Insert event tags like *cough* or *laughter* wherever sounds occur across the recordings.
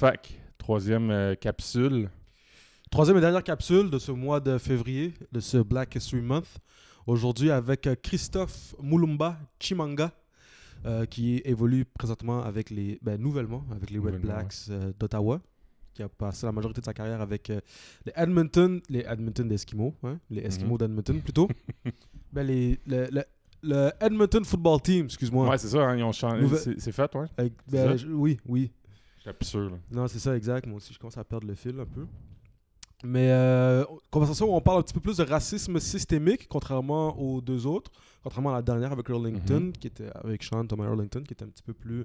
Fac, troisième euh, capsule. Troisième et dernière capsule de ce mois de février, de ce Black History Month. Aujourd'hui avec euh, Christophe Moulumba Chimanga, euh, qui évolue présentement avec les, ben, nouvellement avec les Red Nouvellement, Blacks euh, d'Ottawa, qui a passé la majorité de sa carrière avec euh, les Edmonton, les Edmonton d'Eskimo, hein, les Eskimos Mhm. d'Edmonton plutôt. *laughs* ben, les, le, le- le Edmonton Football Team, excuse-moi. Ouais, c'est ça, hein, ils ont changé. C'est c'est fait, ouais. Avec- ben, ça? je- oui, oui. Capsule. Non, c'est ça, exact. Moi aussi, je commence à perdre le fil un peu. Mais euh, conversation où on parle un petit peu plus de racisme systémique, contrairement aux deux autres. Contrairement à la dernière avec Earlington, Mhm. qui était avec Sean Thomas Earlington, qui était un petit peu plus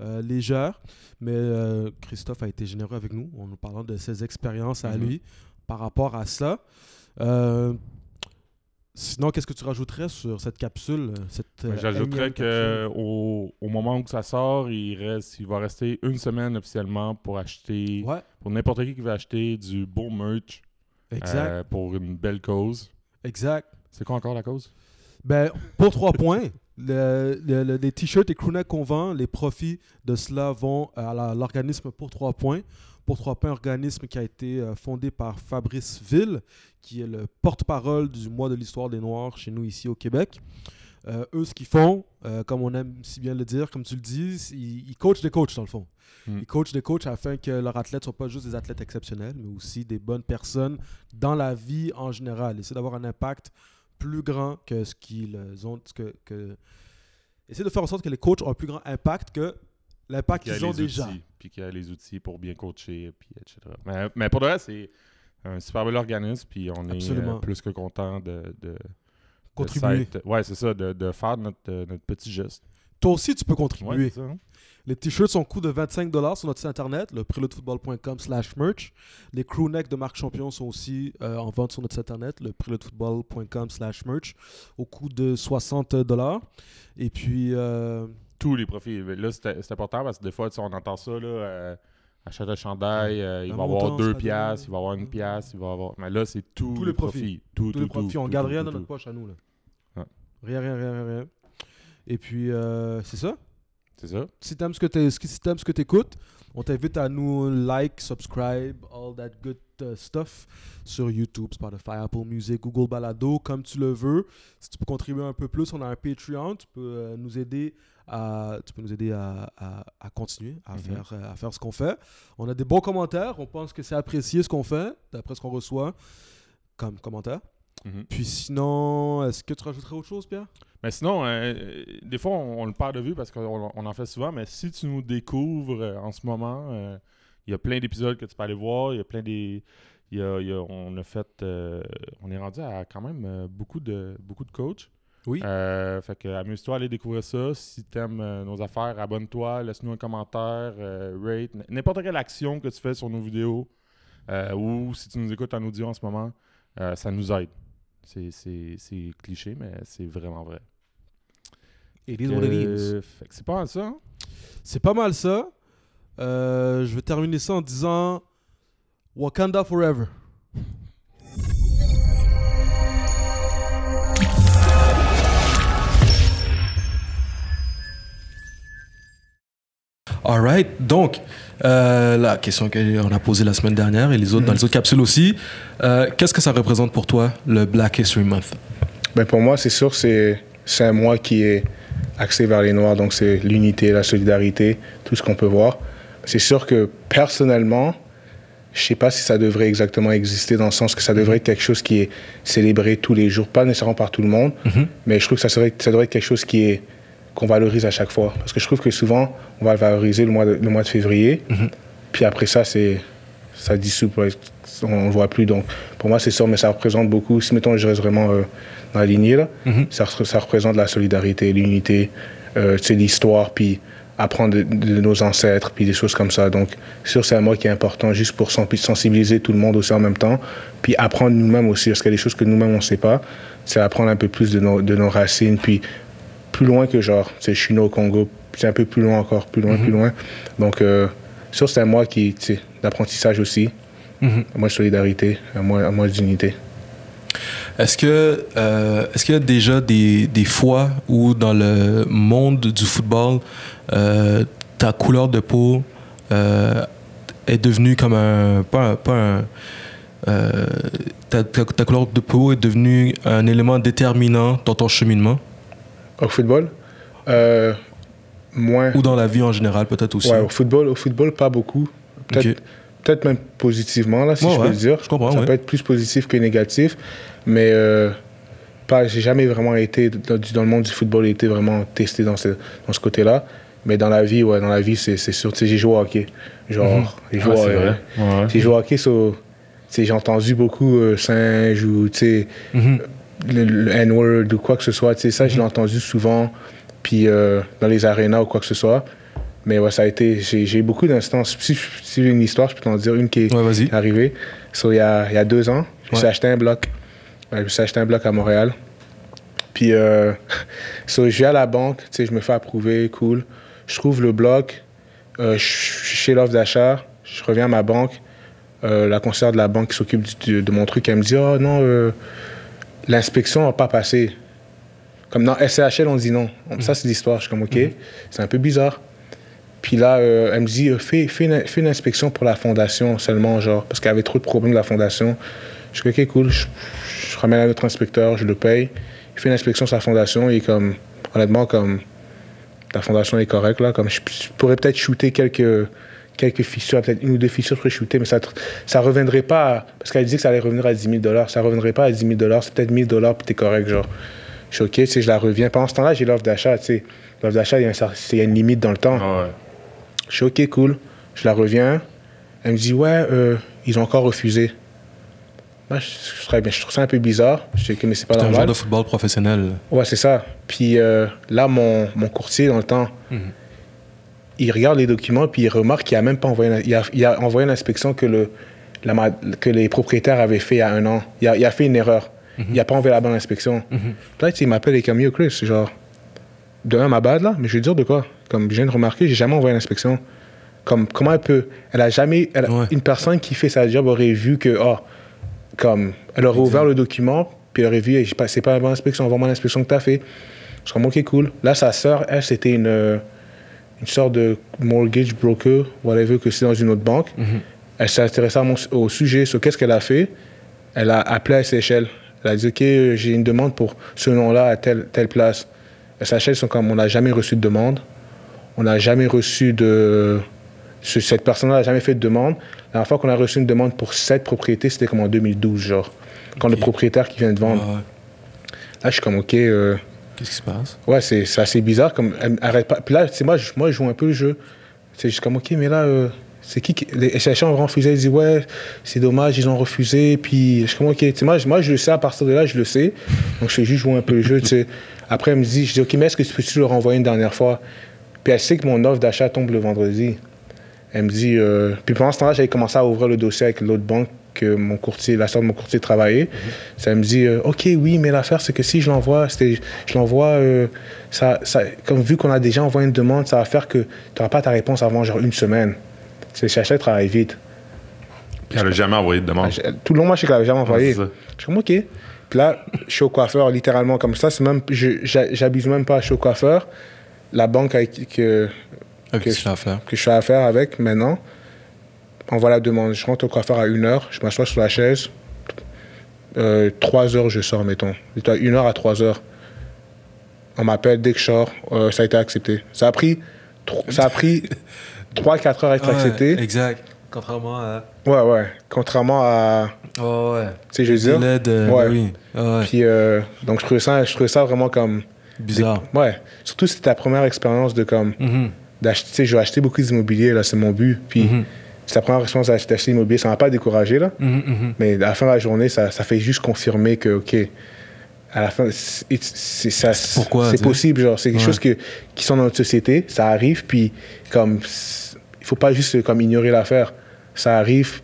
euh, légère. Mais euh, Christophe a été généreux avec nous en nous parlant de ses expériences à Mhm. lui par rapport à ça. Euh, sinon, qu'est-ce que tu rajouterais sur cette capsule cette, Ben, euh, J'ajouterais qu'au au moment où ça sort, il, reste, il va rester une semaine officiellement pour acheter, Ouais, pour n'importe qui qui veut acheter du beau merch exact. euh, pour une belle cause. exact. C'est quoi encore la cause? Ben, pour trois points, *laughs* le- le- le- les t-shirts et crewnecks qu'on vend, les profits de cela vont à l'organisme pour trois points. Pour trois points, organisme qui a été euh, fondé par Fabrice Ville, qui est le porte-parole du mois de l'histoire des Noirs chez nous ici au Québec. Euh, eux, ce qu'ils font, euh, comme on aime si bien le dire, comme tu le dis, ils, ils coachent des coachs dans le fond. Mm. Ils coachent des coachs afin que leurs athlètes ne soient pas juste des athlètes exceptionnels, mais aussi des bonnes personnes dans la vie en général. Essayer d'avoir un impact plus grand que ce qu'ils ont. Que, que... Essayer de faire en sorte que les coachs ont un plus grand impact que l'impact qu'ils ont déjà. puis qu'il y a les outils pour bien coacher, puis etc. Mais, mais pour le reste, c'est un super bel organisme, puis on est Absolument. euh, plus que content de, de, Contribuer. de ouais, c'est ça, de, de faire notre, euh, notre petit geste. Toi aussi, tu peux contribuer. ça, hein? Les t-shirts sont coût de 25 sur notre site internet, le preludefootball.com slash merch. Les crewnecks de Marc Champion sont aussi euh, en vente sur notre site internet, le preludefootball.com slash merch, au coût de 60 Et puis, euh, Tous les profits. Mais Là, c'est important parce que des fois, on entend ça, là, euh, achète un chandail, euh, il va avoir deux piastres, il va avoir une pièce, il va avoir... Mais là, c'est tous Tous les profits. Tout, tous les profits, on garde rien dans notre poche à nous. Là. Ouais. Rien, rien, rien, rien. Et puis, euh, c'est ça. C'est ça. Si t'aimes ce que tu si ce que t'écoutes, on t'invite à nous like, subscribe, all that good uh, stuff sur YouTube, Spotify, Apple Music, Google Balado, comme tu le veux. Si tu peux contribuer un peu plus, on a un Patreon, tu peux euh, nous aider à, tu peux nous aider à, à- à continuer à, Mhm. faire, à faire ce qu'on fait. On a des bons commentaires, on pense que c'est apprécié ce qu'on fait, d'après ce qu'on reçoit comme commentaire. Mhm. Puis sinon, est-ce que tu rajouterais autre chose, Pierre? Mais sinon, euh, euh, des fois, on, on le perd de vue parce qu'on on en fait souvent, mais si tu nous découvres euh, en ce moment, euh, il y a plein d'épisodes que tu peux aller voir. Il y a plein des. y a- y a- on a fait. on est rendu à quand même beaucoup de, beaucoup de coachs. Oui. Euh, fait que amuse-toi à aller découvrir ça. Si tu aimes nos affaires, abonne-toi, laisse-nous un commentaire, euh, rate, n'importe quelle action que tu fais sur nos vidéos euh, ou si tu nous écoutes en audio en ce moment, euh, ça nous aide. C'est- cliché, mais c'est vraiment vrai. Euh, fait que c'est pas mal ça. hein? C'est pas mal ça. Euh, je vais terminer ça en disant Wakanda Forever. Alright, donc euh, la question qu'on a posée la semaine dernière et les autres dans les autres capsules aussi, euh, qu'est-ce que ça représente pour toi le Black History Month? Ben pour moi, c'est sûr, c'est un mois qui est axé vers les Noirs, donc c'est l'unité, la solidarité, tout ce qu'on peut voir. C'est sûr que personnellement, je sais pas si ça devrait exactement exister dans le sens que ça devrait être quelque chose qui est célébré tous les jours, pas nécessairement par tout le monde, mais je trouve que ça, serait, ça devrait être quelque chose qui est qu'on valorise à chaque fois. Parce que je trouve que souvent, on va le valoriser le mois de, le mois de février, puis après ça, c'est ça dissout, on ne le voit plus. Donc, pour moi, c'est sûr, mais ça représente beaucoup. Si, mettons, je reste vraiment euh, dans la lignée, là, ça, re- ça représente la solidarité, l'unité, euh, tu sais, l'histoire, puis apprendre de, de nos ancêtres, puis des choses comme ça. Donc, c'est sûr, c'est un mois qui est important, juste pour sen- sensibiliser tout le monde aussi en même temps, puis apprendre nous-mêmes aussi, parce qu'il y a des choses que nous-mêmes, on ne sait pas. C'est apprendre un peu plus de nos, de nos racines, puis plus loin que genre, sais, je suis né au Congo, c'est un peu plus loin encore, plus loin, plus loin. Donc, euh, sûr, c'est un mois qui, tu sais, d'apprentissage aussi, un mois de solidarité, un mois, un mois d'unité. Est-ce que euh, est-ce qu'il y a déjà des, des fois où dans le monde du football, euh, ta couleur de peau euh, est devenu comme un. Pas un. Pas un ta, ta, ta couleur de peau est devenue un élément déterminant dans ton cheminement? Au football euh, Moins. Ou dans la vie en général, peut-être aussi Ouais, au football, au football, pas beaucoup. Peut-être même positivement, là, si Ouais, je peux ouais, le dire. je comprends, Ça ouais. peut être plus positif que négatif. Mais euh, pas, j'ai jamais vraiment été dans, le monde du football, été vraiment testé dans ce, dans ce côté-là. Mais dans la vie, ouais, dans la vie, c'est c'est sûr. Tu sais, j'ai joué au hockey. Genre, j'ai joué, Ah, c'est euh, vrai. Ouais. j'ai joué au hockey, so, j'ai entendu beaucoup euh, singe ou, tu sais, Mhm. Le, le N-word ou quoi que ce soit. Tu sais, ça, je l'ai entendu souvent, puis euh, dans les arénas ou quoi que ce soit. Mais ouais, ça a été. J'ai beaucoup d'instances. Si, si j'ai une histoire, je peux t'en dire une qui est Ouais, arrivée. So, il, y a, il y a deux ans, je me suis Ouais. acheté un bloc. Je me suis acheté un bloc à Montréal. Puis, euh, *laughs* so, je vais à la banque, tu sais, je me fais approuver, cool. Je trouve le bloc, euh, je suis chez l'offre d'achat, je reviens à ma banque. Euh, la conseillère de la banque qui s'occupe du- de mon truc, elle me dit Oh non, euh, l'inspection n'a pas passé. Comme dans SCHL, on dit non. Ça, c'est l'histoire. Je suis comme OK, c'est un peu bizarre. Puis là, euh, elle me dit, euh, fais, fais, une, fais une inspection pour la fondation seulement, genre, parce qu'il y avait trop de problèmes de la fondation. Je dis, OK, cool, je, je ramène à notre inspecteur, je le paye. Il fait une inspection sur la fondation et comme, honnêtement, comme, la fondation est correcte, là, comme, je, je pourrais peut-être shooter quelques, quelques fissures, peut-être une ou deux fissures, je pourrais shooter, mais ça ça reviendrait pas, à- parce qu'elle dit que ça allait revenir à 10 000 ça reviendrait pas à 10 000 c'est peut-être 1 000 puis t'es correct, genre. Je suis OK, tu sais, je la reviens. Pendant ce temps-là, j'ai l'offre d'achat, tu sais. L'offre d'achat, il y, y a une limite dans le temps. Ouais. Je suis OK, cool. Je la reviens. Elle me dit, ouais, euh, ils ont encore refusé. Moi, je, je, serais bien- je trouve ça un peu bizarre. Je sais que mais c'est pas C'est un genre normal. de football professionnel. Ouais, c'est ça. Puis euh, là, mon, mon courtier, dans le temps, Mhm. Il regarde les documents, puis il remarque qu'il a même pas envoyé... Il a, il a envoyé l'inspection que, le, la, que les propriétaires avaient fait il y a un an. Il a, il a fait une erreur. Il a pas envoyé la bonne inspection. Mhm. Là, tu sais, il m'appelle et comme, yo, Chris, genre... De un, ma bad, là, mais je vais dire de quoi? Comme je viens de remarquer, j'ai jamais envoyé l'inspection. Comme, comment elle peut... Elle a jamais... elle a- Ouais. Une personne qui fait sa job aurait vu que, ah, comme, elle aurait ouvert le document, puis elle aurait vu, c'est pas la bonne inspection, envoie-moi l'inspection que tu as fait. Je suis comme, ok, cool. Là, sa sœur, elle, c'était une, euh, une sorte de mortgage broker, whatever, que c'est dans une autre banque. Mhm. Elle s'est intéressée à mon- au sujet. So, qu'est-ce qu'elle a fait? Elle a appelé à SHL. Elle a dit, OK, j'ai une demande pour ce nom-là à telle, telle place. SHL sont comme, on n'a jamais reçu de demande. On n'a jamais reçu de... ce- Cette personne-là n'a jamais fait de demande. La dernière fois qu'on a reçu une demande pour cette propriété, c'était comme en 2012, genre. Quand le propriétaire qui vient de vendre. Là, je suis comme, OK... euh, Qu'est-ce qui se passe? Ouais, c'est assez bizarre. Comme, elle arrête pas. Puis là, moi, moi, je joue un peu le jeu. C'est juste comme, OK, mais là, euh, c'est qui qui- Les SHA ont refusé. Ils disent, ouais, c'est dommage, ils ont refusé. Puis je suis comme, OK, moi, moi, je le sais, à partir de là, je le sais. Donc, je fais juste jouer un peu le jeu. Après, elle me dit, je dis, OK, mais est-ce que tu peux-tu le renvoyer une dernière fois? Puis elle sait que mon offre d'achat tombe le vendredi. Elle me dit, euh, puis pendant ce temps-là, j'avais commencé à ouvrir le dossier avec l'autre banque que mon courtier, la soeur de mon courtier travaillait. Ça me dit, euh, OK, oui, mais l'affaire, c'est que si je l'envoie, je l'envoie, euh, ça, ça, comme vu qu'on a déjà envoyé une demande, ça va faire que tu n'auras pas ta réponse avant genre une semaine. C'est chercher travaille vite. Puis elle a jamais envoyé de demande? Ah, Tout le long, moi, je sais qu'elle avait jamais envoyé. Ouais. Je suis comme, OK. Puis là, je suis au coiffeur, littéralement comme ça. C'est même, je- j'a- j'abuse même pas, je suis au coiffeur. La banque avec qui- que, Avec que à faire. que je fais affaire avec maintenant envoie la demande. Je rentre au coiffeur à une heure, je m'assois sur la chaise. Euh, trois heures, je sors, mettons. De Une heure à trois heures. On m'appelle dès que je sors. euh, ça a été accepté. Ça a pris, ça a pris *laughs* 3-4 heures à être Ouais, accepté. Exact. Contrairement à. Ouais, ouais. Contrairement à. Oh, ouais. Tu sais, je veux dire? De. Ouais. oui. Ouais. Puis, euh, donc, je trouvais, ça, je trouvais ça vraiment comme. Bizarre. Ouais. Surtout, c'était ta première expérience de comme. D'acheter. Tu sais, je vais acheter beaucoup d'immobilier, là, c'est mon but. Puis, Mhm. C'est la première expérience d'acheter l'immobilier. Ça m'a pas découragé, là. Mhm, mhm. Mais à la fin de la journée, ça, ça fait juste confirmer que, OK, à la fin, c'est possible. Genre, c'est quelque Ouais. chose que, qui sont dans notre société, ça arrive, puis comme, il faut pas juste comme ignorer l'affaire. Ça arrive,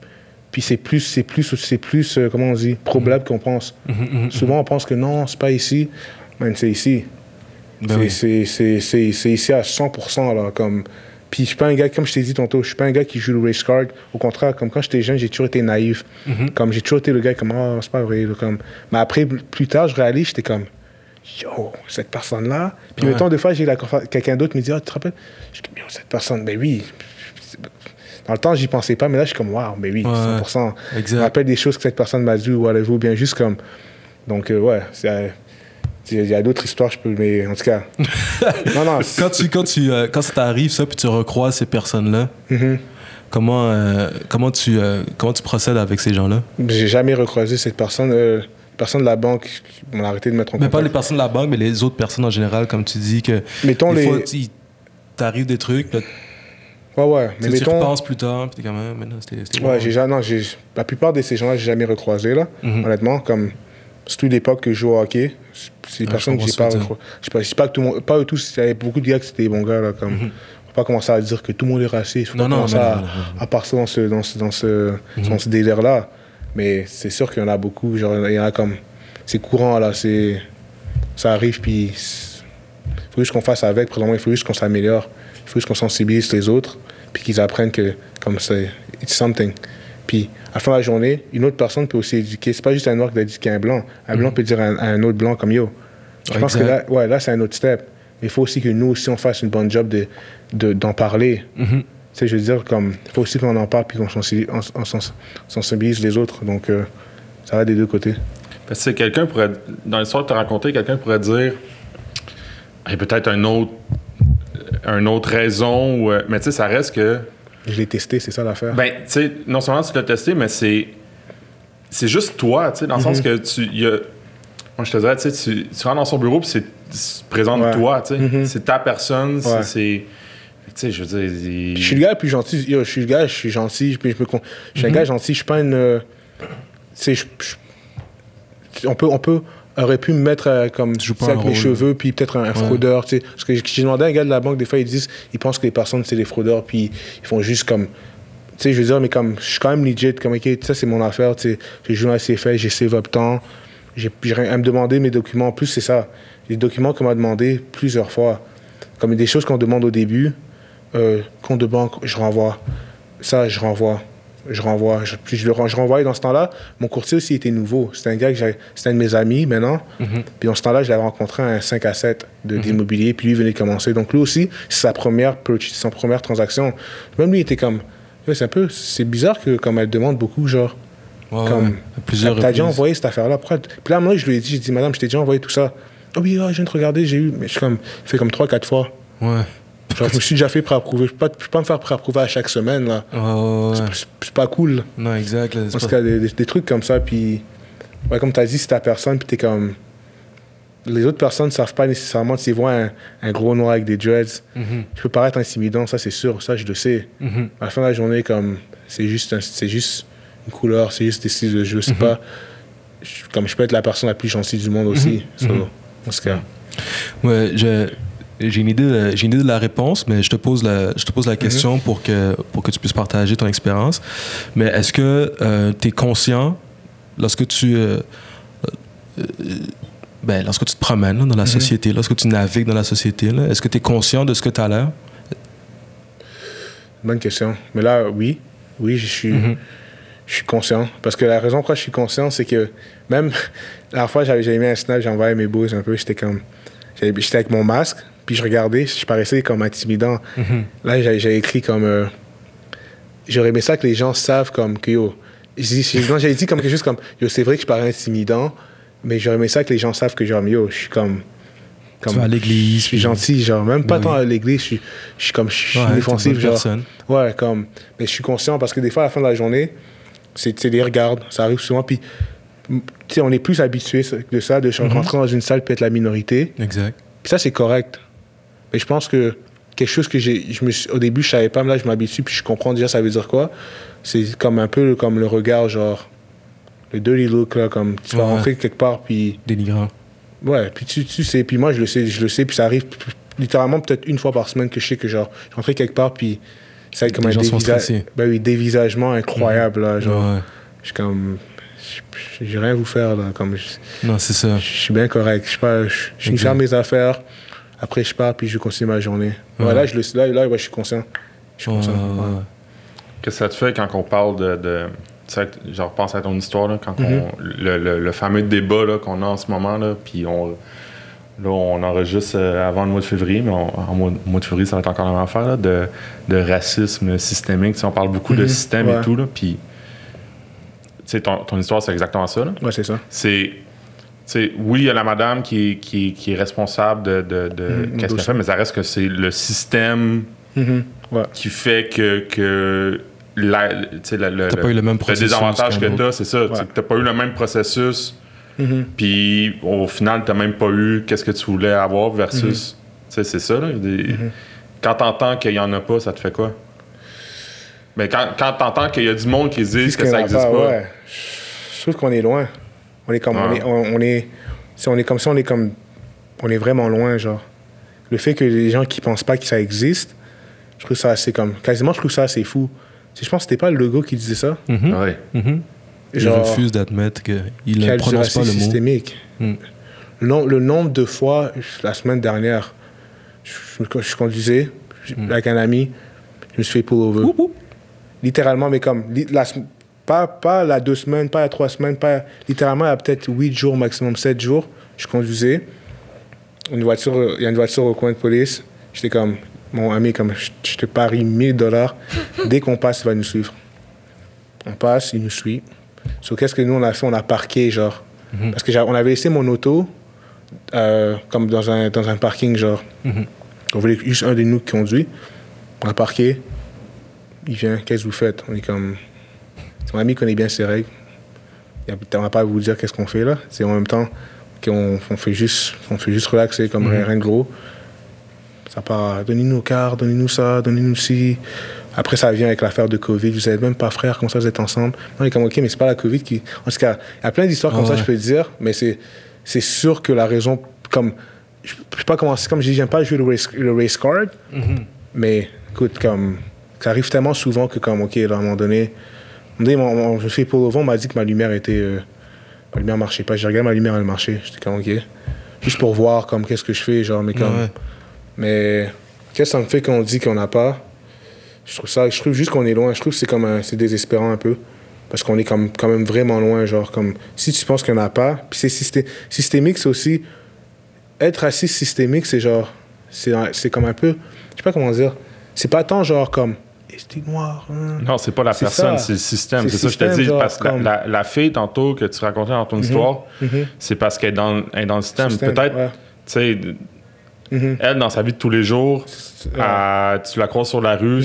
puis c'est plus, c'est plus, c'est plus, euh, comment on dit, probable qu'on pense. Mhm, mhm. Souvent, on pense que non, c'est pas ici. Man, c'est ici. Ben C'est- oui. c'est c'est- c'est- c'est ici à 100%. Là, comme... Puis je suis pas un gars, comme je t'ai dit tantôt, je suis pas un gars qui joue le race card. Au contraire, comme quand j'étais jeune, j'ai toujours été naïf. Mhm. Comme j'ai toujours été le gars comme, oh, c'est pas vrai. comme... Mais après, plus tard, je réalise, j'étais comme, yo, cette personne-là. Puis Ouais. mettons, des fois, j'ai quelqu'un d'autre me dit, ah, tu te rappelles? Je dis, yo, cette personne, ben oui. Dans le temps, j'y pensais pas, mais là, je suis comme, waouh, mais oui, Ouais. 100%. Je me Exact. rappelle des choses que cette personne m'a dit ou whatever, ou bien juste comme. Donc, euh, ouais, c'est, euh, il y a d'autres histoires, je peux, mais en tout cas. *laughs* non, non. Quand, tu, quand, tu, euh, quand ça t'arrive, ça, puis tu recroises ces personnes-là, Mhm. comment, euh, comment, tu, euh, comment tu procèdes avec ces gens-là? J'ai jamais recroisé cette personne. personne de la banque qui m'a arrêté de mettre en Mais contact. pas les personnes de la banque, mais les autres personnes en général, comme tu dis, que Mettons des les. fois, tu t'arrives des trucs, là, Ouais, ouais. Mais sais, tu mettons. repenses plus tard, puis t'es comme, ah, maintenant, c'était. c'était Ouais, j'ai jamais. Non. La plupart de ces gens-là, j'ai jamais recroisé, là. Mhm. Honnêtement, comme. Surtout l'époque que je joue au hockey. C'est des Ah, personnes que j'ai pas Je sais pas, je sais pas que tout le monde. Pas tous, il y avait beaucoup de gars qui étaient des bons gars, là. Comme. Faut pas commencer à dire que tout le monde est raciste. Faut Non, pas non, à, non, non. à partir dans ce, dans ce, dans ce, dans ce délire-là. Mais c'est sûr qu'il y en a beaucoup. Genre, il y en a comme. C'est courant, là. C'est. Ça arrive, puis. Il faut juste qu'on fasse avec. Présentement, il faut juste qu'on s'améliore. Il faut juste qu'on sensibilise les autres, puis qu'ils apprennent que, comme c'est. It's something. Puis, à la fin de la journée, une autre personne peut aussi éduquer. C'est pas juste un noir qui doit éduquer un blanc. Un blanc peut dire à un, à un autre blanc comme yo. Je pense que là, ouais, là c'est un autre step. Mais il faut aussi que nous aussi, on fasse une bonne job de, de- d'en parler. Mhm. Tu sais, je veux dire, comme, il faut aussi qu'on en parle puis qu'on sensibilise, on- on sens- sensibilise les autres. Donc, euh, ça va des deux côtés. Parce que quelqu'un pourrait, dans l'histoire que tu as racontée, quelqu'un pourrait dire, Hey, peut-être un autre, un autre raison, ou, euh, mais tu sais, ça reste que, Je l'ai testé, c'est ça l'affaire. ben, tu sais, non seulement tu l'as testé, mais c'est, c'est juste toi, tu sais, dans le sens que tu, y a, moi je te dirais, tu sais, tu, rentres dans son bureau puis c'est, c'est présente Ouais. toi, tu sais, Mhm. c'est ta personne, c'est- Ouais. c'est, tu sais, je veux dire, il- Je suis le gars le plus gentil. Yo, je suis le gars, je suis gentil. puis je, me con- je suis un gars gentil. Je suis pas une. euh, tu sais, je- je- on peut, on peut, aurait pu me mettre euh, comme sais, avec mes cheveux, puis peut-être un, un fraudeur. Tu sais. Parce que j'ai demandé à un gars de la banque, des fois, ils disent, ils pensent que les personnes, c'est des fraudeurs, puis ils font juste comme. Tu sais, je veux dire, mais comme, je suis quand même legit, comme, ok, ça, c'est mon affaire, tu sais. J'ai joué à CFL, j'ai save up temps. J'ai j'ai rien à me demander mes documents. En plus, c'est ça. Les documents qu'on m'a demandé plusieurs fois. Comme des choses qu'on demande au début, euh, compte de banque, je renvoie. Ça, je renvoie. Je renvoie. Je, puis je le je renvoyais dans ce temps-là. Mon courtier aussi était nouveau. C'était un gars que. C'était un de mes amis maintenant. Puis dans ce temps-là, je l'avais rencontré à un 5 à 7 de, d'immobilier. Puis lui venait de commencer. Donc lui aussi, c'est sa première purchase, sa première transaction. Même lui était comme. C'est un peu. C'est bizarre que comme elle demande beaucoup, genre. Ouais, Comme- ouais. Plusieurs T'as déjà envoyé cette affaire-là? Puis là, moi, je lui ai dit, j'ai dit, madame, je t'ai déjà envoyé tout ça. Oh oui, je viens de regarder, j'ai eu. Mais je suis comme, il fait comme 3-4 fois. Ouais. Genre, je me suis déjà fait préapprouver. Je peux pas, je peux pas me faire préapprouver à chaque semaine, là. Ouais, ouais. C'est- pas cool. Non, exact. là, c'est En tout pas- cas, des, des- trucs comme ça, puis... Ouais, comme t'as dit, c'est ta personne, puis t'es comme... Les autres personnes ne savent pas nécessairement s'ils voient un, un gros noir avec des dreads. Mhm, Je peux paraître intimidant, ça c'est sûr, ça je le sais. mhm. À la fin de la journée, comme... C'est juste, un- juste une couleur, c'est juste des styles de jeu. C'est Mhm. pas... je- comme je peux être la personne la plus gentille du monde aussi. So, Mhm. en tout cas. Ouais, je- j'ai une idée, de- j'ai une idée de la réponse, mais je te pose la, je te pose la question pour que pour que tu puisses partager ton expérience. Mais est-ce que tu es conscient lorsque tu euh, euh, ben, lorsque tu te promènes là, dans la société, lorsque tu navigues dans la société, là, est-ce que tu es conscient de ce que tu as l'air? Bonne question. Mais là, oui. Oui, je suis... Mhm. Je suis conscient. Parce que la raison pourquoi je suis conscient, c'est que même *laughs* la fois, j'avais j'avais mis un snap, envoyé mes boys un peu, j'étais comme. J'étais avec mon masque, puis je regardais, je paraissais comme intimidant. Mhm. Là, j'avais écrit comme. euh, J'aurais aimé ça que les gens savent comme que yo. J'avais dit comme quelque chose comme yo, c'est vrai que je parais intimidant, mais j'aurais aimé ça que les gens savent que genre, yo, je suis comme. Tu vas à l'église, Je suis gentil, genre, même pas tant à l'église, je suis, je suis comme. Je suis Ouais, défensif, genre. personne. Ouais, comme. Mais je suis conscient parce que des fois, à la fin de la journée, c'est des regards. Ça arrive souvent. Puis, tu sais, on est plus habitué de ça, de Mhm. rentrer dans une salle puis être la minorité. Exact. Puis ça, c'est correct. Mais je pense que quelque chose que j'ai. je me suis- Au début, je savais pas, mais là, je m'habitue puis je comprends déjà ça veut dire quoi. C'est comme un peu comme le regard, genre. Le dirty look, là, comme tu vas Ouais. rentrer quelque part puis. Dénigrant. Ouais, puis tu, tu sais, puis moi je le sais, je le sais, puis ça arrive littéralement peut-être une fois par semaine que je sais que genre, je rentrais quelque part, puis ça va être comme Les un gens sont dévisa- stressés. ben oui, dévisagement incroyable, là, genre, Ouais. je suis comme, j'ai rien à vous faire, là, comme, je, Non, c'est ça. je suis bien correct, je, suis pas- je, faire mes affaires, après je pars, puis je continue ma journée. Ouais, Ouais. là, je le là, là, ouais, je suis conscient. Je suis Ouais, conscient. ouais, ouais. ouais. Qu'est-ce que ça te fait quand on parle de. de je repense à ton histoire, là, quand on- le, le- le fameux débat là, qu'on a en ce moment, là, puis on, Là, on enregistre euh, avant le mois de février, mais on- en mois, mois de février, ça va être encore la même affaire, là, de, de racisme systémique. On parle beaucoup de Mhm, système ouais. et tout, là, puis... Tu sais, ton, ton histoire, c'est exactement ça, là. Ouais, c'est ça. C'est... tu sais, oui, il y a la madame qui, est- qui, qui est responsable de, de, de Mhm, qu'est-ce qu'elle fait, mais ça reste que c'est le système Mhm. Ouais. qui fait que, que la, le, le- T'as pas eu le même le processus. désavantage que qu'un tu as, c'est ça. Ouais. N'as pas eu le même processus, Mhm. puis au final, tu n'as même pas eu qu'est-ce que tu voulais avoir versus. Tu sais, c'est ça. Là, des-. Quand tu entends qu'il n'y en a pas, ça te fait quoi? Mais quand, quand tu entends qu'il y a du monde qui Puisqu'il que y ça n'existe pas, pas, ouais. Je trouve qu'on est loin. On est comme, on est, on, on est, si on est comme ça, on est comme, on est vraiment loin, genre. Le fait que les gens qui pensent pas que ça existe, je trouve ça assez comme, quasiment, je trouve ça assez fou. Je pense que c'était pas le logo qui disait ça. Ouais. Genre, refuse d'admettre qu'il ne prononce pas le mot. systémique. Mm. Le, nom- le nombre de fois, la semaine dernière, je, je- je conduisais Mm. avec un ami, je me suis fait pull over. Oup, oup. Littéralement, mais comme, la, pas, pas la deux semaines, pas la trois semaines, pas, littéralement, il y a peut-être huit jours, maximum sept jours, je conduisais. Une voiture, euh, il y a une voiture au coin de police. J'étais comme, mon ami, comme, je, te parie 1000 dollars. *laughs* Dès qu'on passe, il va nous suivre. On passe, il nous suit. So, qu'est-ce que nous, on a fait? On a parqué, genre. Mhm. Parce que on avait laissé mon auto euh, comme dans un, dans un parking, genre. Mhm. On voulait juste un de nous qui conduit. On a parqué. Il vient, qu'est-ce que vous faites? On est comme. Son ami connaît bien ses règles. Il y a- On va pas vous dire qu'est-ce qu'on fait là. C'est en même temps qu'on on fait juste, on fait juste relaxer comme Mhm. rien de gros. Ça part, donnez-nous nos cartes, donnez-nous ça, donnez-nous ci. Après, ça vient avec l'affaire de Covid. Vous n'êtes même pas frères, comment ça vous êtes ensemble? Non, il est comme, OK, mais c'est pas la Covid qui. En tout cas, il y a plein d'histoires comme Ah ça, ouais. je peux te dire, mais c'est, sûr que la raison. Comme. Je je sais pas comment. Comme je dis, j'aime pas jouer le race, le race card, Mhm. mais écoute, comme. Ça arrive tellement souvent que, comme, OK, là, à un moment donné. Je me suis pour le vent, on m'a dit que ma lumière était. euh, ma lumière marchait pas. J'ai regardé ma lumière, elle marchait. J'étais comme, OK. Juste pour voir, comme, qu'est-ce que je fais, genre, mais comme. Ouais. Mais qu'est-ce que ça me fait qu'on dit qu'on n'a pas? Je trouve ça, je trouve juste qu'on est loin. Je trouve que c'est comme un- c'est désespérant un peu parce qu'on est comme, quand même vraiment loin. Genre comme si tu penses qu'on n'a pas, puis c'est systé- systémique, c'est aussi être raciste systémique, c'est genre c'est comme un peu, je sais pas comment dire. C'est pas tant genre comme t'es noir hein? Non, c'est pas la personne, c'est le système. C'est ça que je te dis. parce que la- comme- la, la fille, tantôt, que tu racontais dans ton histoire, Mhm. c'est parce qu'elle est dans, elle est dans le système. Système, Peut-être, ouais. tu sais, Mhm. elle, dans sa vie de tous les jours, Ouais. elle- tu la croises sur la rue,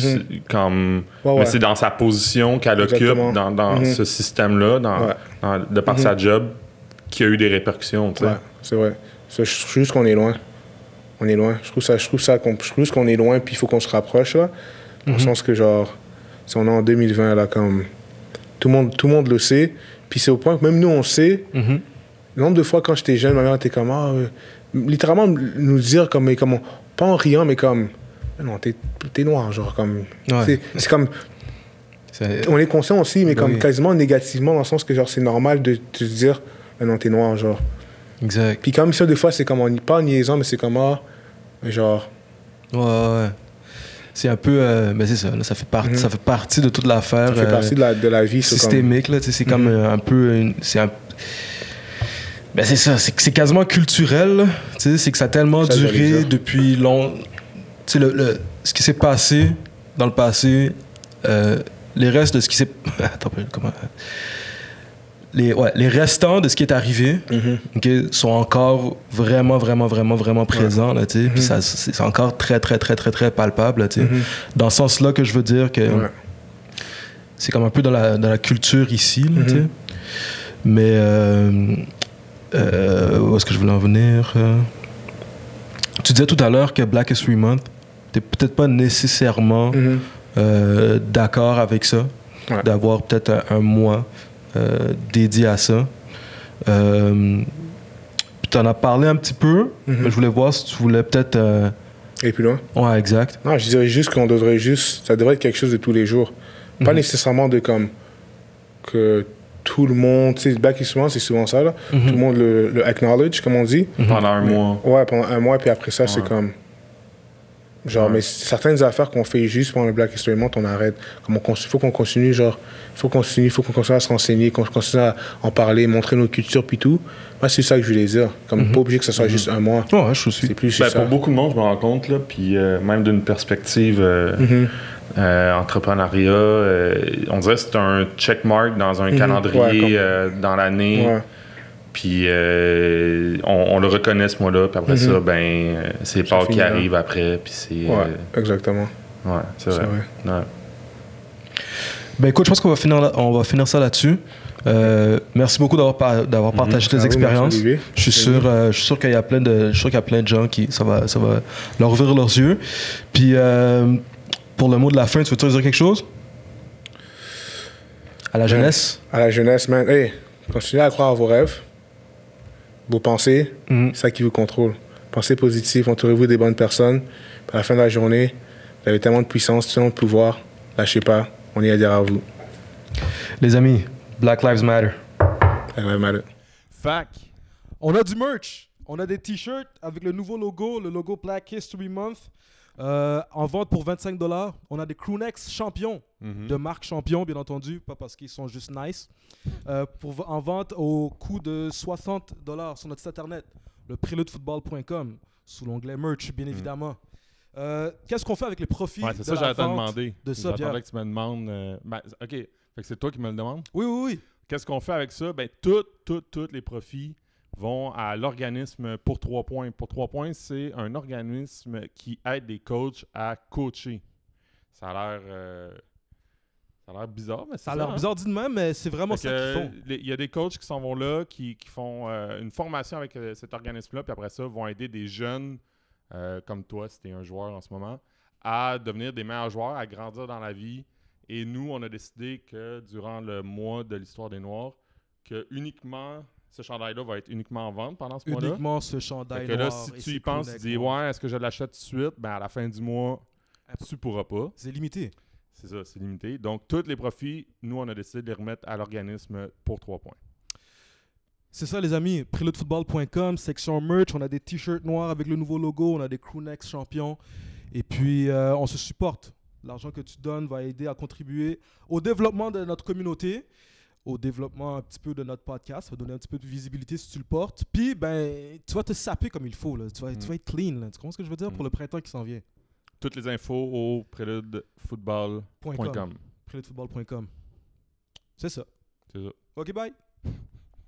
comme. Ouais, Mais c'est dans sa position qu'elle occupe dans, dans Mhm. ce système-là, dans, de par sa job, qui a eu des répercussions. tu sais. C'est vrai. Ça, je trouve juste qu'on est loin. On est loin. Je trouve ça, je trouve ça, je trouve qu'on est loin, puis il faut qu'on se rapproche là. Dans le sens que genre, si on est en 2020 là, comme tout le monde, tout le monde le sait. Puis c'est au point que même nous on sait. Mhm. Le nombre de fois quand j'étais jeune, ma mère était comme ah, euh, littéralement nous dire comme, mais comme pas en riant, mais comme non, t'es noir, genre comme. Ouais. c'est- comme C'est- on est conscient aussi, mais Ben comme oui. quasiment négativement dans le sens que genre c'est normal de te dire Ah non t'es noir, genre. Exact. Puis comme ça, des fois, c'est comme, on, pas en niaisant, mais c'est comme, ah, genre, Ouais, ouais. ouais. C'est un peu. euh, mais c'est ça, là, ça, fait partie, Mhm. ça fait partie de toute l'affaire. ça fait euh, partie de la, de la vie. c'est comme- systémique là c'est comme Mhm. euh, un peu c'est un ben c'est ça c'est quasiment culturel là. tu sais c'est que ça a tellement Ça, duré depuis long tu sais le, le- ce qui s'est passé dans le passé les restes de ce qui s'est *laughs* attends comment les ouais, les restants de ce qui est arrivé Mhm. ok, sont encore vraiment vraiment vraiment vraiment présents là tu sais puis Mhm. ça c'est encore très très très très très palpable là, tu Mhm. dans ce sens là que je veux dire que c'est comme un peu dans la, dans la culture ici, là, Mhm. tu. Mais euh, euh, où est-ce que je voulais en venir euh? Tu disais tout à l'heure que Black History Month, t'es peut-être pas nécessairement Mhm. euh, d'accord avec ça, Ouais. d'avoir peut-être un, un mois dédié à ça. Euh, puis t'en as parlé un petit peu, Mhm. mais je voulais voir si tu voulais peut-être... euh, Et plus loin. Ouais, exact. Non, je dirais juste qu'on devrait juste, ça devrait être quelque chose de tous les jours. Pas Mhm. nécessairement de comme, que tout le monde, tu sais, Month, c'est souvent ça, là. Mhm. Tout le monde le, le acknowledge, comme on dit. Pendant un mois. Ouais, pendant un mois, puis après ça, c'est comme, Genre, Ouais. mais certaines affaires qu'on fait juste pour le Black History Month, on arrête. Comme on, faut qu'on continue, genre, il faut qu'on continue, faut qu'on continue à se renseigner, qu'on continue à en parler, montrer nos cultures, puis tout. Moi, c'est ça que je voulais dire. Comme pas obligé que ce soit juste un mois. Ouais, ouais, je suis. C'est plus Ben, ça. pour beaucoup de monde, je me rends compte, là, puis euh, même d'une perspective euh, Mhm. euh, entrepreneuriat, euh, on dirait que c'est un checkmark dans un Mhm. calendrier Ouais, comme- euh, dans l'année. Puis euh, on, on le reconnaît ce mois-là, puis après Mhm. ça, ben, euh, c'est Pâques qui arrive après, puis c'est. Ouais, euh, exactement. ouais, c'est C'est vrai. vrai. Ouais. Ben écoute, je pense qu'on va finir, là- on va finir ça là-dessus. Euh, merci beaucoup d'avoir par- d'avoir partagé tes Ah expériences. Je suis sûr, euh, je suis sûr qu'il y a plein de, je suis sûr qu'il y a plein de gens qui, ça va, ça va leur ouvrir leurs yeux. Puis euh, pour le mot de la fin, tu veux dire quelque chose? À la jeunesse? À la jeunesse, man, hey, continuez à croire à vos rêves, vos pensées, Mhm. c'est ça qui vous contrôle. Pensez positif, entourez-vous des bonnes personnes. À la fin de la journée, vous avez tellement de puissance, tellement de pouvoir. Lâchez pas, on est à dire à vous. Les amis, Black Lives Matter. Ça va mal. Fac. On a du merch. On a des t-shirts avec le nouveau logo, le logo Black History Month. Euh, en vente pour 25 dollars. On a des crewnecks champions, Mhm. de marque champion, bien entendu, pas parce qu'ils sont juste nice. Euh, pour, en vente au coût de 60 dollars sur notre site internet, le préludefootball.com, sous l'onglet merch, bien évidemment. Euh, Qu'est-ce qu'on fait avec les profits. Ouais, c'est de ça la vente de ça, J'attendais que tu me demandes. euh, ben, ok, c'est toi qui me le demandes. Oui, oui, oui. Qu'est-ce qu'on fait avec ça? Ben, tous, tous, tous les profits vont à l'organisme pour trois points. Pour trois points, c'est un organisme qui aide des coachs à coacher. Ça a l'air. euh, ça a l'air bizarre, mais c'est Ça a l'air hein? bizarre dit de même, mais c'est vraiment Fait ça qu'ils font. les- Il y a des coachs qui s'en vont là, qui, qui font euh, une formation avec euh, cet organisme-là, puis après ça, vont aider des jeunes euh, comme toi, si tu es un joueur en ce moment, à devenir des meilleurs joueurs, à grandir dans la vie. Et nous, on a décidé que durant le mois de l'histoire des Noirs, que uniquement ce chandail-là va être uniquement en vente pendant ce mois-là? Uniquement ce Fait chandail que là, noir si et tu y penses, tu dis ouais, est-ce que je l'achète tout de suite? Ben à la fin du mois, tu pourras pas. C'est limité. C'est ça, c'est limité. Donc, tous les profits, nous, on a décidé de les remettre à l'organisme pour trois points. C'est ça, les amis. Preludefootball.com, section merch. On a des t-shirts noirs avec le nouveau logo. On a des crewnecks champions. Et puis, euh, on se supporte. L'argent que tu donnes va aider à contribuer au développement de notre communauté, au développement un petit peu de notre podcast. Ça va donner un petit peu de visibilité si tu le portes. Puis, ben, tu vas te saper comme il faut. Là. Tu, vas, tu Mm. vas être clean. Là. Tu comprends ce que je veux dire? Pour Mm. le printemps qui s'en vient? Toutes les infos au préludefootball.com. Point com. Preludefootball.com. C'est ça. C'est ça. OK, bye.